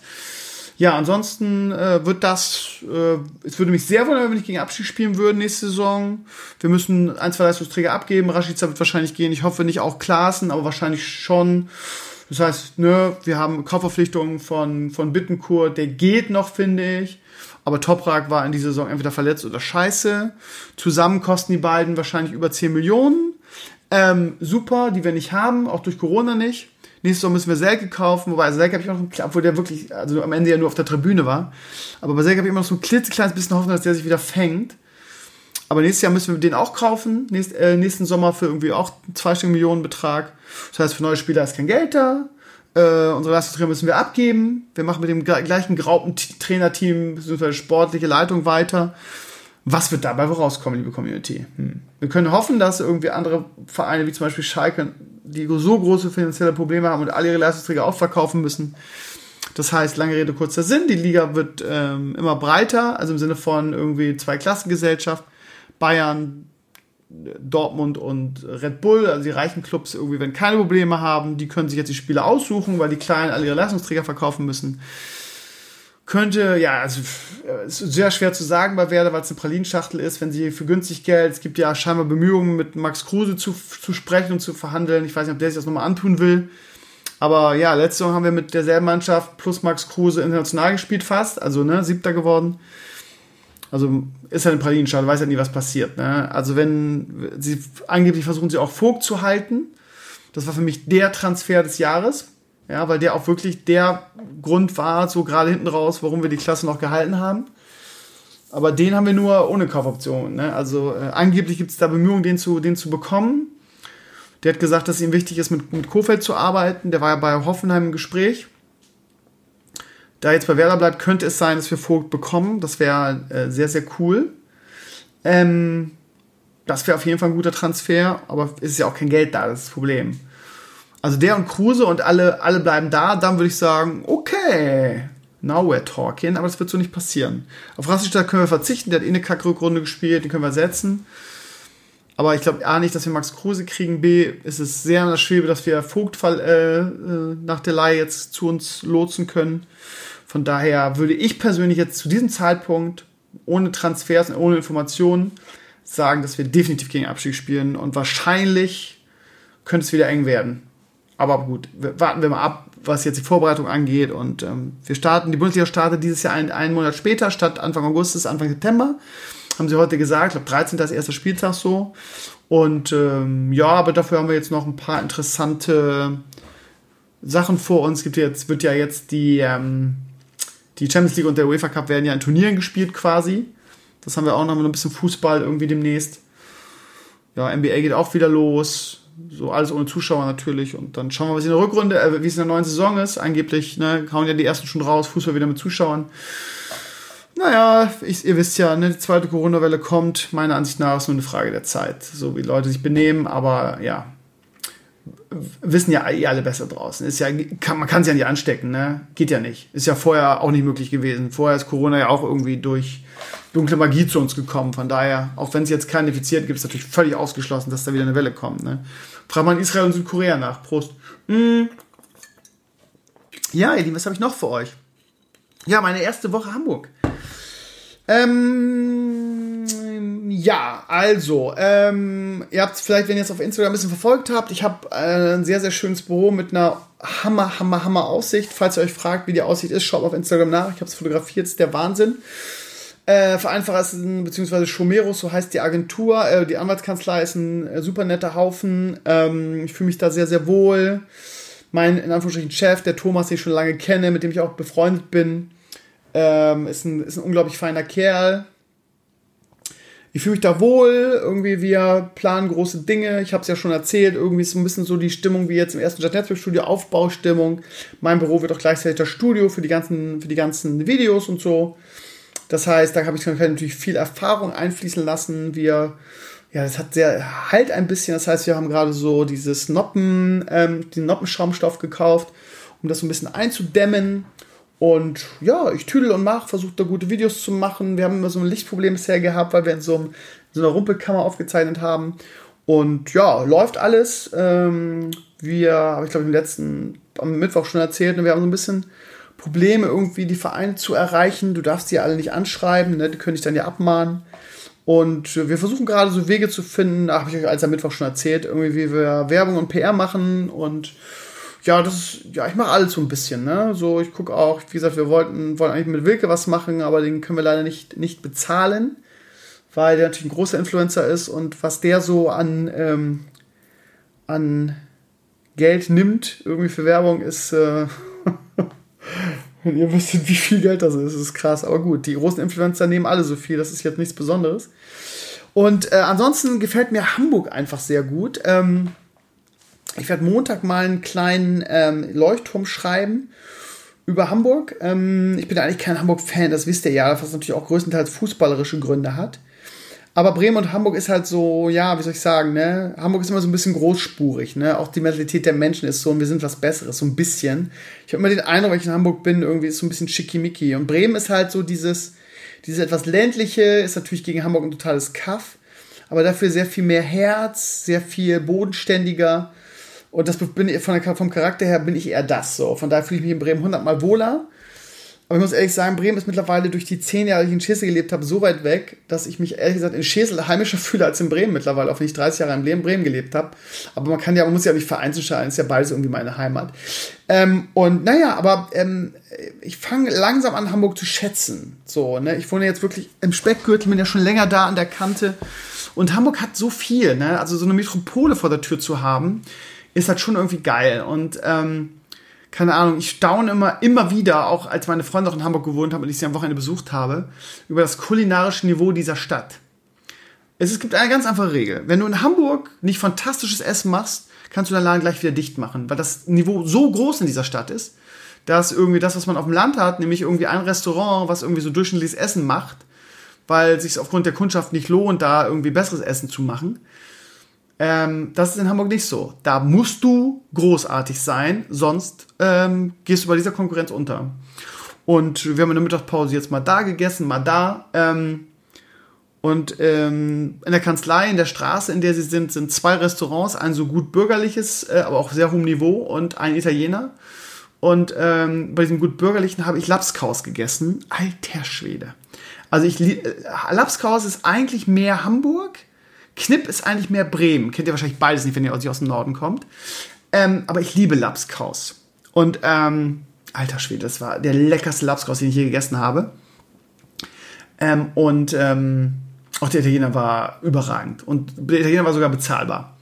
Ja, ansonsten äh, wird das, äh, es würde mich sehr wundern, wenn ich gegen Abschied spielen würde nächste Saison. Wir müssen ein, zwei Leistungsträger abgeben. Rashica wird wahrscheinlich gehen. Ich hoffe nicht auch Klaassen, aber wahrscheinlich schon. Das heißt, ne, wir haben Kaufverpflichtungen von, von Bittencourt, der geht noch, finde ich. Aber Toprak war in dieser Saison entweder verletzt oder scheiße. Zusammen kosten die beiden wahrscheinlich über 10 Millionen. Ähm, super, die wir nicht haben, auch durch Corona nicht. Nächstes Jahr müssen wir Selke kaufen, wobei Selke habe ich noch, obwohl der wirklich, also am Ende ja nur auf der Tribüne war. Aber bei Selke habe ich immer noch so ein klitzekleines bisschen Hoffnung, dass der sich wieder fängt. Aber nächstes Jahr müssen wir den auch kaufen. Nächst, äh, nächsten Sommer für irgendwie auch zweistelligen Millionenbetrag. Das heißt, für neue Spieler ist kein Geld da. Äh, unsere Leistungsträger müssen wir abgeben. Wir machen mit dem gleichen grauten Trainerteam bzw. sportliche Leitung weiter. Was wird dabei rauskommen, liebe Community? Hm. Wir können hoffen, dass irgendwie andere Vereine wie zum Beispiel Schalke, die so große finanzielle Probleme haben und alle ihre Leistungsträger auch verkaufen müssen. Das heißt, lange Rede, kurzer Sinn, die Liga wird ähm, immer breiter, also im Sinne von irgendwie zwei Klassengesellschaft. Bayern, Dortmund und Red Bull, also die reichen Clubs irgendwie, wenn keine Probleme haben, die können sich jetzt die Spiele aussuchen, weil die Kleinen alle ihre Leistungsträger verkaufen müssen. Könnte, ja, also es ist sehr schwer zu sagen bei Werder, weil es eine Pralinschachtel ist, wenn sie für günstig Geld, es gibt ja scheinbar Bemühungen, mit Max Kruse zu, zu sprechen und zu verhandeln. Ich weiß nicht, ob der sich das nochmal antun will. Aber ja, letzte Saison haben wir mit derselben Mannschaft plus Max Kruse international gespielt fast, also ne, siebter geworden. Also ist halt ein Pralinenstall, weiß ja nie, was passiert. Ne? Also wenn sie angeblich versuchen sie auch Vogt zu halten. Das war für mich der Transfer des Jahres. Ja, weil der auch wirklich der Grund war, so gerade hinten raus, warum wir die Klasse noch gehalten haben. Aber den haben wir nur ohne Kaufoption. Ne? Also äh, angeblich gibt es da Bemühungen, den zu, den zu bekommen. Der hat gesagt, dass ihm wichtig ist, mit, mit Kofeld zu arbeiten. Der war ja bei Hoffenheim im Gespräch. Da jetzt bei Werder bleibt, könnte es sein, dass wir Vogt bekommen. Das wäre äh, sehr, sehr cool. Ähm, das wäre auf jeden Fall ein guter Transfer, aber es ist ja auch kein Geld da, das ist das Problem. Also der und Kruse und alle, alle bleiben da, dann würde ich sagen, okay, now we're talking, aber das wird so nicht passieren. Auf Rassistadt können wir verzichten, der hat eh eine Kackrückrunde gespielt, den können wir setzen. Aber ich glaube A nicht, dass wir Max Kruse kriegen. B ist es sehr in der Schwebe, dass wir Vogtfall äh, äh, nach der Leihe jetzt zu uns lotsen können. Von daher würde ich persönlich jetzt zu diesem Zeitpunkt ohne Transfers und ohne Informationen sagen, dass wir definitiv gegen Abstieg spielen und wahrscheinlich könnte es wieder eng werden. Aber gut, warten wir mal ab, was jetzt die Vorbereitung angeht. Und ähm, wir starten, die Bundesliga startet dieses Jahr einen, einen Monat später, statt Anfang August ist Anfang September. Haben sie heute gesagt, ich glaube 13. ist erster Spieltag so. Und ähm, ja, aber dafür haben wir jetzt noch ein paar interessante Sachen vor uns. Gibt jetzt, wird ja jetzt die ähm, die Champions League und der UEFA Cup werden ja in Turnieren gespielt quasi. Das haben wir auch noch mal ein bisschen Fußball irgendwie demnächst. Ja, NBA geht auch wieder los. So alles ohne Zuschauer natürlich. Und dann schauen wir, was in der Rückrunde, äh, wie es in der neuen Saison ist. Angeblich ne, hauen ja die ersten schon raus, Fußball wieder mit Zuschauern. Naja, ich, ihr wisst ja, ne, die zweite Corona-Welle kommt. Meiner Ansicht nach ist nur eine Frage der Zeit, so wie Leute sich benehmen. Aber ja, wissen ja eh alle besser draußen. Ist ja, kann, man kann es ja nicht anstecken, ne? Geht ja nicht. Ist ja vorher auch nicht möglich gewesen. Vorher ist Corona ja auch irgendwie durch dunkle Magie zu uns gekommen. Von daher, auch wenn es jetzt keinen infiziert gibt, ist natürlich völlig ausgeschlossen, dass da wieder eine Welle kommt. Ne? Fragt man Israel und Südkorea nach. Prost. Mm. Ja, ihr Lieben, was habe ich noch für euch? Ja, meine erste Woche Hamburg. Ähm, ja, also, ähm, ihr habt vielleicht, wenn ihr es auf Instagram ein bisschen verfolgt habt, ich habe äh, ein sehr, sehr schönes Büro mit einer Hammer, Hammer, Hammer Aussicht. Falls ihr euch fragt, wie die Aussicht ist, schaut auf Instagram nach. Ich habe es fotografiert, ist der Wahnsinn. Äh, Vereinfacher beziehungsweise Schomero, so heißt die Agentur. Äh, die Anwaltskanzlei ist ein äh, super netter Haufen. Ähm, ich fühle mich da sehr, sehr wohl. Mein, in Anführungsstrichen, Chef, der Thomas, den ich schon lange kenne, mit dem ich auch befreundet bin, ähm, ist, ein, ist ein unglaublich feiner Kerl. Ich fühle mich da wohl, irgendwie wir planen große Dinge. Ich habe es ja schon erzählt, irgendwie ist ein bisschen so die Stimmung wie jetzt im ersten Stadt Netzwerk Studio, Aufbaustimmung. Mein Büro wird auch gleichzeitig das Studio für die ganzen, für die ganzen Videos und so. Das heißt, da habe ich natürlich viel Erfahrung einfließen lassen. Wir, ja, das hat sehr halt ein bisschen. Das heißt, wir haben gerade so dieses Noppen, ähm, den Noppenschaumstoff gekauft, um das so ein bisschen einzudämmen. Und ja, ich tüdel und mach, versuche da gute Videos zu machen. Wir haben immer so ein Lichtproblem bisher gehabt, weil wir in so, einem, in so einer Rumpelkammer aufgezeichnet haben. Und ja, läuft alles. Ähm, wir, habe ich glaube im letzten, am Mittwoch schon erzählt, und wir haben so ein bisschen Probleme, irgendwie die Vereine zu erreichen. Du darfst die alle nicht anschreiben, ne? die können dich dann ja abmahnen. Und wir versuchen gerade so Wege zu finden, habe ich euch als am Mittwoch schon erzählt, irgendwie wie wir Werbung und PR machen und ja, das ist, ja, ich mache alles so ein bisschen, ne? So, ich gucke auch, wie gesagt, wir wollten, wollen eigentlich mit Wilke was machen, aber den können wir leider nicht, nicht bezahlen, weil der natürlich ein großer Influencer ist und was der so an, ähm, an Geld nimmt, irgendwie für Werbung, ist, äh, Wenn ihr wüsstet, wie viel Geld das ist, ist krass. Aber gut, die großen Influencer nehmen alle so viel, das ist jetzt nichts Besonderes. Und äh, ansonsten gefällt mir Hamburg einfach sehr gut. Ähm, ich werde Montag mal einen kleinen ähm, Leuchtturm schreiben über Hamburg. Ähm, ich bin eigentlich kein Hamburg-Fan, das wisst ihr ja, was natürlich auch größtenteils fußballerische Gründe hat. Aber Bremen und Hamburg ist halt so, ja, wie soll ich sagen, ne? Hamburg ist immer so ein bisschen großspurig, ne? Auch die Mentalität der Menschen ist so, und wir sind was Besseres, so ein bisschen. Ich habe immer den Eindruck, wenn ich in Hamburg bin, irgendwie ist so ein bisschen schickimicki. Und Bremen ist halt so dieses, dieses etwas ländliche, ist natürlich gegen Hamburg ein totales Kaff, aber dafür sehr viel mehr Herz, sehr viel bodenständiger. Und das bin ich, von der, vom Charakter her bin ich eher das so. Von daher fühle ich mich in Bremen hundertmal wohler. Aber ich muss ehrlich sagen, Bremen ist mittlerweile durch die zehn Jahre, die ich in Schesel gelebt habe, so weit weg, dass ich mich ehrlich gesagt in Schesel heimischer fühle als in Bremen mittlerweile, auch wenn ich 30 Jahre in Bremen gelebt habe. Aber man kann ja, man muss ja nicht vereinzelt scheinen, ist ja beides irgendwie meine Heimat. Ähm, und naja, aber ähm, ich fange langsam an, Hamburg zu schätzen. So, ne? Ich wohne jetzt wirklich im Speckgürtel, bin ja schon länger da an der Kante. Und Hamburg hat so viel, ne? Also so eine Metropole vor der Tür zu haben, ist halt schon irgendwie geil. Und ähm, keine Ahnung, ich staune immer, immer wieder, auch als meine Freunde auch in Hamburg gewohnt haben und ich sie am Wochenende besucht habe, über das kulinarische Niveau dieser Stadt. Es, es gibt eine ganz einfache Regel. Wenn du in Hamburg nicht fantastisches Essen machst, kannst du deinen Laden gleich wieder dicht machen, weil das Niveau so groß in dieser Stadt ist, dass irgendwie das, was man auf dem Land hat, nämlich irgendwie ein Restaurant, was irgendwie so durchschnittliches Essen macht, weil es sich aufgrund der Kundschaft nicht lohnt, da irgendwie besseres Essen zu machen, ähm, das ist in Hamburg nicht so. Da musst du großartig sein, sonst ähm, gehst du bei dieser Konkurrenz unter. Und wir haben in der Mittagspause jetzt mal da gegessen, mal da. Ähm, und ähm, in der Kanzlei, in der Straße, in der sie sind, sind zwei Restaurants, ein so gut bürgerliches, äh, aber auch sehr hohem Niveau und ein Italiener. Und ähm, bei diesem gut bürgerlichen habe ich Lapskaus gegessen. Alter Schwede. Also ich äh, Lapskaus ist eigentlich mehr Hamburg Knipp ist eigentlich mehr Bremen. Kennt ihr wahrscheinlich beides nicht, wenn ihr aus dem Norden kommt. Ähm, aber ich liebe Lapskaus. Und, ähm, alter Schwede, das war der leckerste Lapskaus, den ich je gegessen habe. Ähm, und ähm, auch der Italiener war überragend. Und der Italiener war sogar bezahlbar.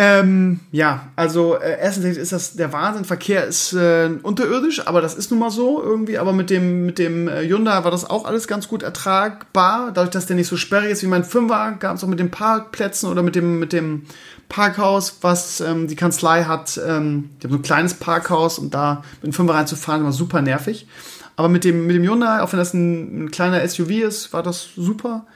Ähm, ja, also äh, erstens ist das der Wahnsinn. Verkehr ist äh, unterirdisch, aber das ist nun mal so irgendwie. Aber mit dem mit dem äh, Hyundai war das auch alles ganz gut ertragbar. Dadurch, dass der nicht so sperrig ist wie mein Fünfer, gab es auch mit den Parkplätzen oder mit dem mit dem Parkhaus, was ähm, die Kanzlei hat. Ähm, die haben so ein kleines Parkhaus und da mit dem Fünfer reinzufahren war super nervig. Aber mit dem mit dem Hyundai, auch wenn das ein, ein kleiner SUV ist, war das super.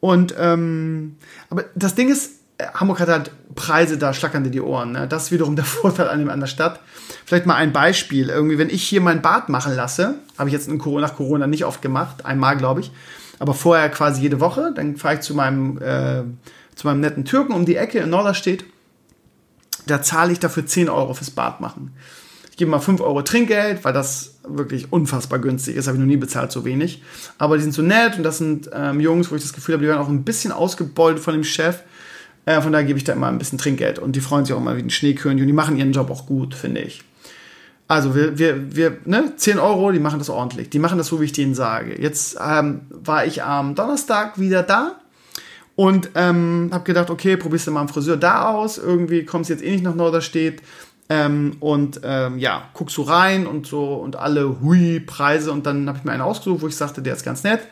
Und ähm, aber das Ding ist Hamburg hat halt Preise, da schlackern dir die Ohren. Ne? Das ist wiederum der Vorteil an, an der Stadt. Vielleicht mal ein Beispiel. Irgendwie, wenn ich hier mein Bad machen lasse, habe ich jetzt Corona, nach Corona nicht oft gemacht, einmal glaube ich, aber vorher quasi jede Woche, dann fahre ich zu meinem, äh, zu meinem netten Türken um die Ecke in Norderstedt. Da zahle ich dafür 10 Euro fürs Bad machen. Ich gebe mal 5 Euro Trinkgeld, weil das wirklich unfassbar günstig ist. Habe ich noch nie bezahlt, so wenig. Aber die sind so nett und das sind ähm, Jungs, wo ich das Gefühl habe, die werden auch ein bisschen ausgebeutet von dem Chef. Äh, von daher gebe ich da immer ein bisschen Trinkgeld und die freuen sich auch immer wie ein Schneekönig und die machen ihren Job auch gut, finde ich. Also wir, wir, wir, ne, 10 Euro, die machen das ordentlich. Die machen das so, wie ich denen sage. Jetzt ähm, war ich am Donnerstag wieder da und ähm, habe gedacht, okay, probierst du mal einen Friseur da aus. Irgendwie kommst du jetzt eh nicht nach Norderstedt. Ähm, und ähm, ja, guckst du rein und so und alle hui Preise und dann habe ich mir einen ausgesucht, wo ich sagte, der ist ganz nett.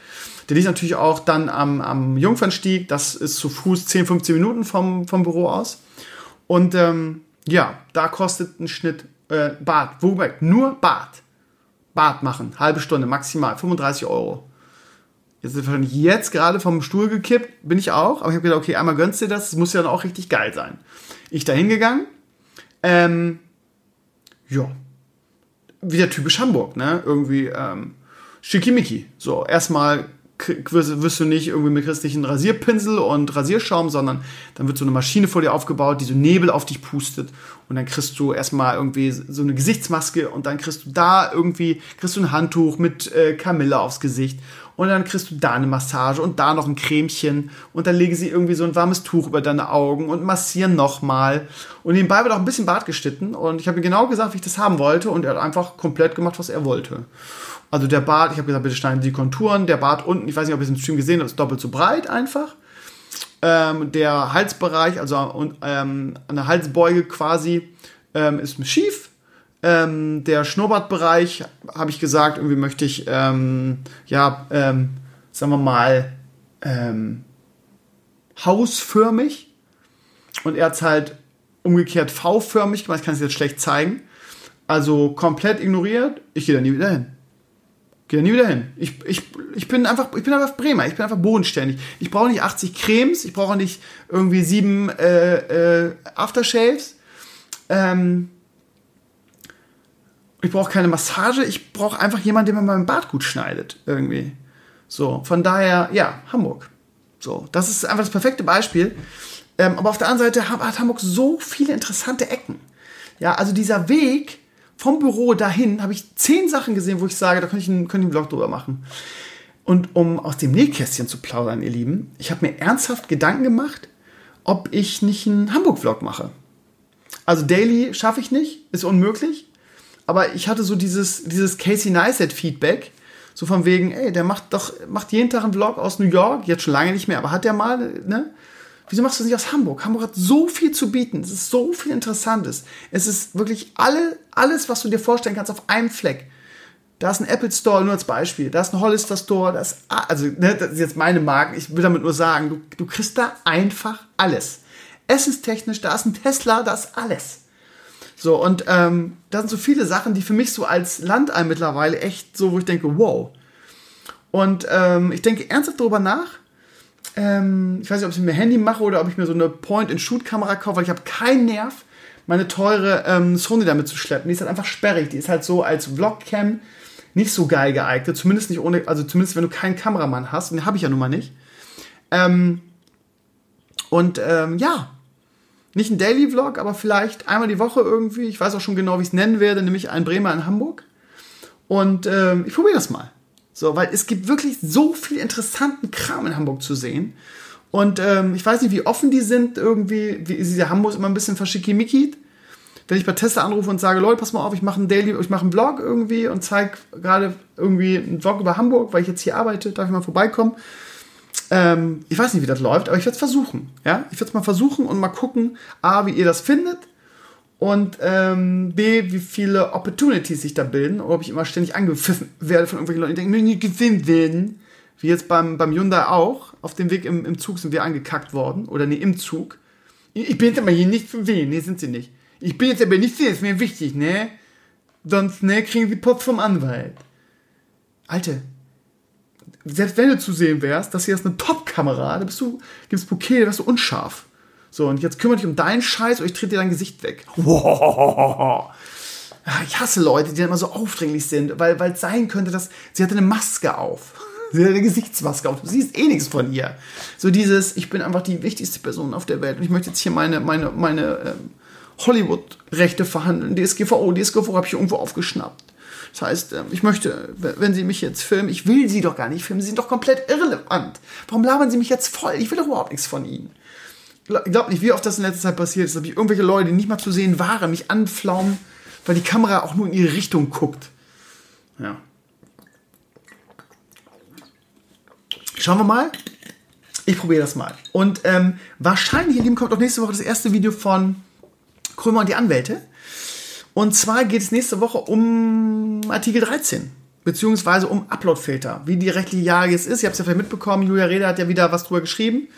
Der liegt natürlich auch dann am, am Jungfernstieg. Das ist zu Fuß 10, 15 Minuten vom, vom Büro aus. Und ähm, ja, da kostet ein Schnitt äh, Bad, wobei nur Bad. Bad machen, halbe Stunde maximal, 35 Euro. Jetzt ist wahrscheinlich jetzt gerade vom Stuhl gekippt, bin ich auch, aber ich habe gedacht, okay, einmal gönnst dir das, das muss ja dann auch richtig geil sein. Ich da hingegangen, ähm, ja, wieder typisch Hamburg, ne? Irgendwie ähm, schickimicki. So, erstmal wirst du nicht irgendwie mit christlichen Rasierpinsel und Rasierschaum, sondern dann wird so eine Maschine vor dir aufgebaut, die so Nebel auf dich pustet. Und dann kriegst du erstmal irgendwie so eine Gesichtsmaske und dann kriegst du da irgendwie, kriegst du ein Handtuch mit äh, Kamille aufs Gesicht. Und dann kriegst du da eine Massage und da noch ein Cremchen. Und dann legen sie irgendwie so ein warmes Tuch über deine Augen und massieren nochmal. Und nebenbei wird auch ein bisschen Bart geschnitten. Und ich habe ihm genau gesagt, wie ich das haben wollte. Und er hat einfach komplett gemacht, was er wollte. Also der Bart, ich habe gesagt, bitte schneiden Sie die Konturen. Der Bart unten, ich weiß nicht, ob ihr es im Stream gesehen habt, ist doppelt so breit einfach. Ähm, der Halsbereich, also ähm, an der Halsbeuge quasi, ähm, ist schief. Ähm, der Schnurrbartbereich, habe ich gesagt, irgendwie möchte ich, ähm, ja, ähm, sagen wir mal, hausförmig. Und er hat es halt umgekehrt V-förmig gemacht. Ich kann es jetzt schlecht zeigen. Also komplett ignoriert. Ich gehe da nie wieder hin. Gehe nie wieder hin. Ich, ich, ich bin einfach, ich bin einfach Bremer, ich bin einfach bodenständig. Ich brauche nicht 80 Cremes, ich brauche nicht irgendwie sieben äh, äh, Aftershaves. Ähm, ich brauche keine Massage, ich brauche einfach jemanden, der mir meinen Bart gut schneidet, irgendwie. So, von daher, ja, Hamburg. So, das ist einfach das perfekte Beispiel. Ähm, aber auf der anderen Seite hat Hamburg so viele interessante Ecken. Ja, also dieser Weg vom Büro dahin habe ich zehn Sachen gesehen, wo ich sage, da könnte ich einen, könnte ich einen Vlog drüber machen. Und um aus dem Nähkästchen zu plaudern, ihr Lieben, ich habe mir ernsthaft Gedanken gemacht, ob ich nicht einen Hamburg-Vlog mache. Also Daily schaffe ich nicht, ist unmöglich. Aber ich hatte so dieses, dieses Casey Neistat-Feedback, so von wegen, ey, der macht doch, macht jeden Tag einen Vlog aus New York, jetzt schon lange nicht mehr, aber hat der mal, ne? Wieso machst du das nicht aus Hamburg? Hamburg hat so viel zu bieten. Es ist so viel Interessantes. Es ist wirklich alle, alles, was du dir vorstellen kannst, auf einem Fleck. Da ist ein Apple Store, nur als Beispiel. Da ist ein Hollister Store. Da also, ne, das ist jetzt meine Marke. Ich will damit nur sagen, du, du kriegst da einfach alles. Essenstechnisch, da ist ein Tesla, da ist alles. So, und ähm, da sind so viele Sachen, die für mich so als Landei mittlerweile echt so, wo ich denke, wow. Und ähm, ich denke ernsthaft darüber nach. Ähm, ich weiß nicht, ob ich mir Handy mache oder ob ich mir so eine Point-and-Shoot-Kamera kaufe, weil ich habe keinen Nerv, meine teure ähm, Sony damit zu schleppen. Die ist halt einfach sperrig. Die ist halt so als Vlogcam nicht so geil geeignet. Zumindest nicht ohne, also zumindest wenn du keinen Kameramann hast. Und den habe ich ja nun mal nicht. Ähm, und ähm, ja, nicht ein Daily Vlog, aber vielleicht einmal die Woche irgendwie. Ich weiß auch schon genau, wie ich es nennen werde, nämlich ein Bremer in Hamburg. Und ähm, ich probiere das mal. So, weil es gibt wirklich so viel interessanten Kram in Hamburg zu sehen. Und ähm, ich weiß nicht, wie offen die sind. Irgendwie, wie ist dieser Hamburg immer ein bisschen verschickimickied wenn ich bei Tesla anrufe und sage, Leute, pass mal auf, ich mache einen Daily, ich mache einen Vlog irgendwie und zeige gerade irgendwie einen Vlog über Hamburg, weil ich jetzt hier arbeite, darf ich mal vorbeikommen. Ähm, ich weiß nicht, wie das läuft, aber ich werde es versuchen. Ja? Ich werde es mal versuchen und mal gucken, A, wie ihr das findet und ähm, B, wie viele Opportunities sich da bilden oder ob ich immer ständig angepfiffen werde von irgendwelchen Leuten, die denken, mir nicht gesehen werden. Wie jetzt beim, beim Hyundai auch. Auf dem Weg im, im Zug sind wir angekackt worden. Oder nee, im Zug. Ich bin jetzt aber hier nicht für wen. Nee, sind sie nicht. Ich bin jetzt aber nicht sehr, ist mir wichtig, ne? Sonst, ne, kriegen sie Post vom Anwalt. Alte, selbst wenn du zu sehen wärst, das hier ist eine Top-Kamera, da bist du, gibst Bouquet, da wärst du unscharf. So, und jetzt kümmere dich um deinen Scheiß und ich trete dir dein Gesicht weg. Wow. Ich hasse Leute, die dann immer so aufdringlich sind, weil es sein könnte, dass sie hatte eine Maske auf. Sie hat eine Gesichtsmaske auf. Du siehst eh nichts von ihr. So dieses, ich bin einfach die wichtigste Person auf der Welt und ich möchte jetzt hier meine, meine, meine ähm, Hollywood-Rechte verhandeln. DSGVO, DSGVO habe ich irgendwo aufgeschnappt. Das heißt, ähm, ich möchte, wenn Sie mich jetzt filmen, ich will Sie doch gar nicht filmen, Sie sind doch komplett irrelevant. Warum labern Sie mich jetzt voll? Ich will doch überhaupt nichts von Ihnen. Ich glaube nicht, wie oft das in letzter Zeit passiert ist, dass ich irgendwelche Leute, die nicht mal zu sehen waren, mich anflaumen, weil die Kamera auch nur in ihre Richtung guckt. Ja. Schauen wir mal. Ich probiere das mal. Und ähm, wahrscheinlich, ihr Lieben, kommt auch nächste Woche das erste Video von Krömer und die Anwälte. Und zwar geht es nächste Woche um Artikel 13, beziehungsweise um Uploadfilter, wie die rechtliche Lage jetzt ist. Ihr habt es ja vielleicht mitbekommen, Julia Reda hat ja wieder was drüber geschrieben.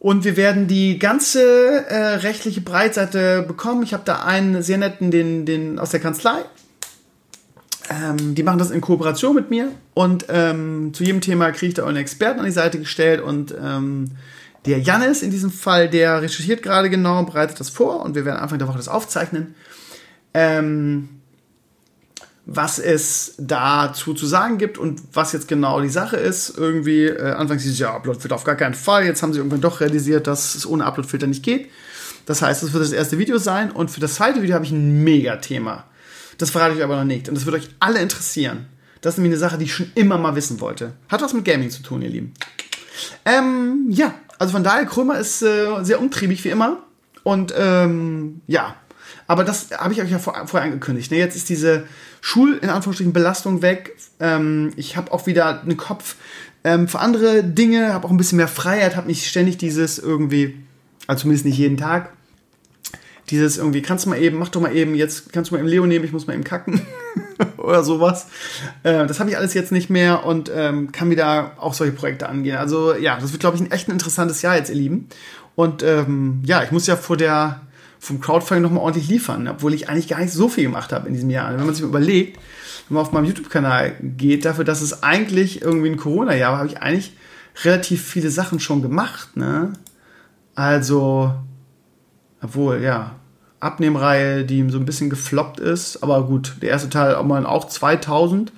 Und wir werden die ganze äh, rechtliche Breitseite bekommen. Ich habe da einen sehr netten, den, den aus der Kanzlei. Ähm, die machen das in Kooperation mit mir. Und ähm, zu jedem Thema kriege ich da einen Experten an die Seite gestellt. Und ähm, der Jannis in diesem Fall, der recherchiert gerade genau, bereitet das vor und wir werden Anfang der Woche das aufzeichnen. Ähm, was es dazu zu sagen gibt und was jetzt genau die Sache ist. Irgendwie, äh, anfangs hieß es ja, Uploadfilter auf gar keinen Fall. Jetzt haben sie irgendwann doch realisiert, dass es ohne Uploadfilter nicht geht. Das heißt, das wird das erste Video sein und für das zweite Video habe ich ein Mega-Thema. Das verrate ich aber noch nicht und das wird euch alle interessieren. Das ist nämlich eine Sache, die ich schon immer mal wissen wollte. Hat was mit Gaming zu tun, ihr Lieben. Ähm, ja, also von daher, Krömer ist äh, sehr umtriebig wie immer. Und ähm, ja, aber das habe ich euch ja vor, vorher angekündigt. Ne? Jetzt ist diese Schul, in Anführungsstrichen, Belastung weg. Ähm, ich habe auch wieder einen Kopf ähm, für andere Dinge, habe auch ein bisschen mehr Freiheit, habe nicht ständig dieses irgendwie, also zumindest nicht jeden Tag, dieses irgendwie, kannst du mal eben, mach doch mal eben, jetzt kannst du mal eben Leo nehmen, ich muss mal eben kacken oder sowas. Äh, das habe ich alles jetzt nicht mehr und ähm, kann wieder auch solche Projekte angehen. Also ja, das wird, glaube ich, ein echt ein interessantes Jahr jetzt, ihr Lieben. Und ähm, ja, ich muss ja vor der vom Crowdfunding nochmal ordentlich liefern, obwohl ich eigentlich gar nicht so viel gemacht habe in diesem Jahr. Wenn man sich überlegt, wenn man auf meinem YouTube-Kanal geht, dafür, dass es eigentlich irgendwie ein Corona-Jahr war, habe ich eigentlich relativ viele Sachen schon gemacht. Ne? Also, obwohl, ja, Abnehmreihe, die so ein bisschen gefloppt ist. Aber gut, der erste Teil auch 2000.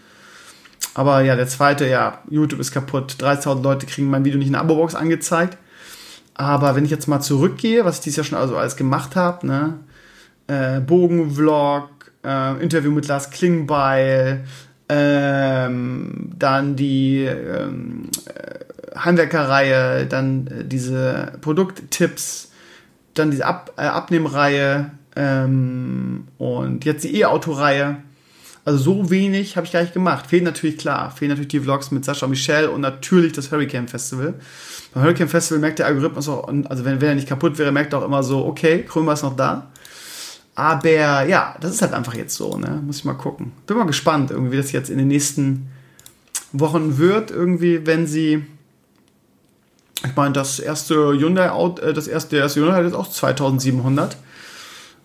Aber ja, der zweite, ja, YouTube ist kaputt. 30.000 Leute kriegen mein Video nicht in der Abo-Box angezeigt. Aber wenn ich jetzt mal zurückgehe, was ich dieses Jahr schon also alles gemacht habe, ne? Äh, Bogenvlog, äh, Interview mit Lars Klingbeil, ähm, dann die ähm, äh, Handwerkerreihe, dann äh, diese Produkttipps, dann diese Ab äh, Abnehmreihe ähm, und jetzt die E-Auto-Reihe. Also so wenig habe ich gar nicht gemacht. Fehlen natürlich klar, fehlen natürlich die Vlogs mit Sascha und Michelle und natürlich das Hurricane Festival. Beim Hurricane Festival merkt der Algorithmus auch, also wenn, wenn er nicht kaputt wäre, merkt er auch immer so, okay, Krömer ist noch da. Aber ja, das ist halt einfach jetzt so, ne? Muss ich mal gucken. Bin mal gespannt, irgendwie, wie das jetzt in den nächsten Wochen wird, irgendwie, wenn sie. Ich meine, das erste Hyundai, äh, das erste, der erste Hyundai ist auch 2700.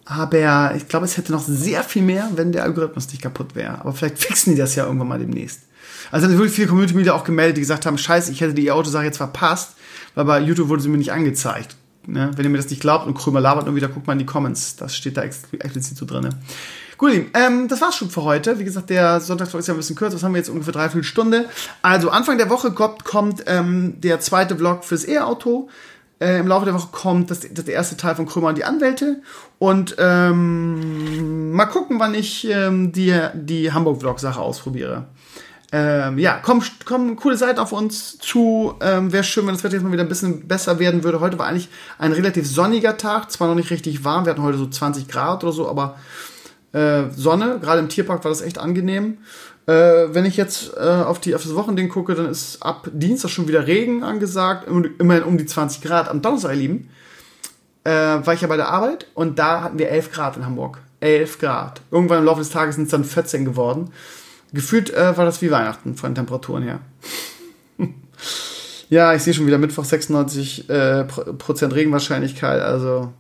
Aber ich glaube, es hätte noch sehr viel mehr, wenn der Algorithmus nicht kaputt wäre. Aber vielleicht fixen die das ja irgendwann mal demnächst. Also wirklich viele Community-Media auch gemeldet, die gesagt haben, scheiße, ich hätte die E-Auto-Sache jetzt verpasst, weil bei YouTube wurde sie mir nicht angezeigt. Ne? Wenn ihr mir das nicht glaubt und Krömer labert nur wieder, guckt mal in die Comments. Das steht da explizit so drin. Ne? Gut, ähm, das war's schon für heute. Wie gesagt, der Sonntagsvlog ist ja ein bisschen kürzer. Was haben wir jetzt? Ungefähr dreiviertel Stunde. Also, Anfang der Woche kommt, kommt ähm, der zweite Vlog fürs E-Auto. Äh, Im Laufe der Woche kommt das, das der erste Teil von Krömer und die Anwälte. Und ähm, mal gucken, wann ich ähm, die, die Hamburg-Vlog-Sache ausprobiere. Ähm, ja, komm, komm, coole Seite auf uns zu. Ähm, Wäre schön, wenn das Wetter jetzt mal wieder ein bisschen besser werden würde. Heute war eigentlich ein relativ sonniger Tag, zwar noch nicht richtig warm, wir hatten heute so 20 Grad oder so, aber äh, Sonne, gerade im Tierpark war das echt angenehm. Äh, wenn ich jetzt äh, auf, die, auf das Wochending gucke, dann ist ab Dienstag schon wieder Regen angesagt, immerhin um die 20 Grad. Am Donnerstag, ihr Lieben, äh, war ich ja bei der Arbeit und da hatten wir 11 Grad in Hamburg. 11 Grad. Irgendwann im Laufe des Tages sind es dann 14 geworden. Gefühlt äh, war das wie Weihnachten von Temperaturen her. ja, ich sehe schon wieder Mittwoch 96 äh, Prozent Regenwahrscheinlichkeit. Also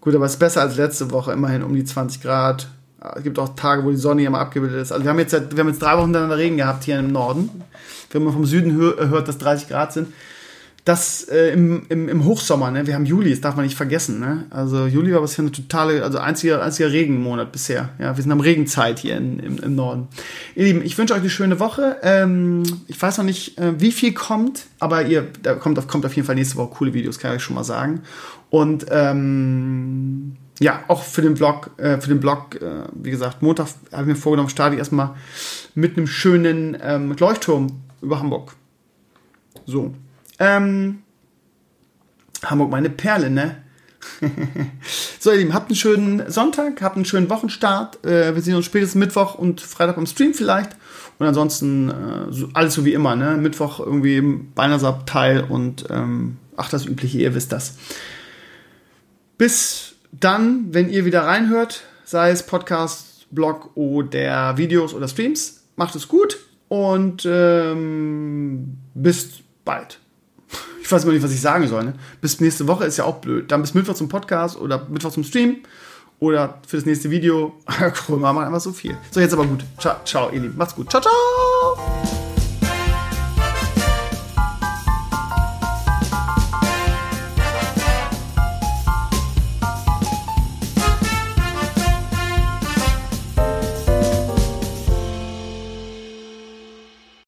gut, aber es ist besser als letzte Woche. Immerhin um die 20 Grad. Es gibt auch Tage, wo die Sonne immer abgebildet ist. Also wir haben jetzt, wir haben jetzt drei Wochen dann Regen gehabt hier im Norden. Wenn man vom Süden hört, dass 30 Grad sind das äh, im, im, im Hochsommer, ne? Wir haben Juli, das darf man nicht vergessen, ne? Also Juli war bisher eine totale, also einziger, einziger Regenmonat bisher. Ja, wir sind am Regenzeit hier in, im, im Norden. Ihr Lieben, ich wünsche euch eine schöne Woche. Ähm, ich weiß noch nicht, äh, wie viel kommt, aber ihr, da kommt, kommt auf jeden Fall nächste Woche coole Videos, kann ich schon mal sagen. Und ähm, ja, auch für den Vlog, äh, für den Blog, äh, wie gesagt, Montag habe ich mir vorgenommen, starte ich erstmal mit einem schönen ähm, Leuchtturm über Hamburg. So. Ähm, Hamburg meine Perle, ne? so, ihr Lieben, habt einen schönen Sonntag, habt einen schönen Wochenstart. Äh, wir sehen uns spätestens Mittwoch und Freitag am Stream vielleicht. Und ansonsten äh, so, alles so wie immer, ne? Mittwoch irgendwie Beinersab-Teil und ähm, ach, das Übliche, ihr wisst das. Bis dann, wenn ihr wieder reinhört, sei es Podcast, Blog oder Videos oder Streams, macht es gut und ähm, bis bald ich weiß mal nicht, was ich sagen soll. Ne? Bis nächste Woche ist ja auch blöd. Dann bis Mittwoch zum Podcast oder Mittwoch zum Stream oder für das nächste Video. Machen wir einfach so viel. So, jetzt aber gut. Ciao, ciao, ihr Lieben. Macht's gut. Ciao, ciao.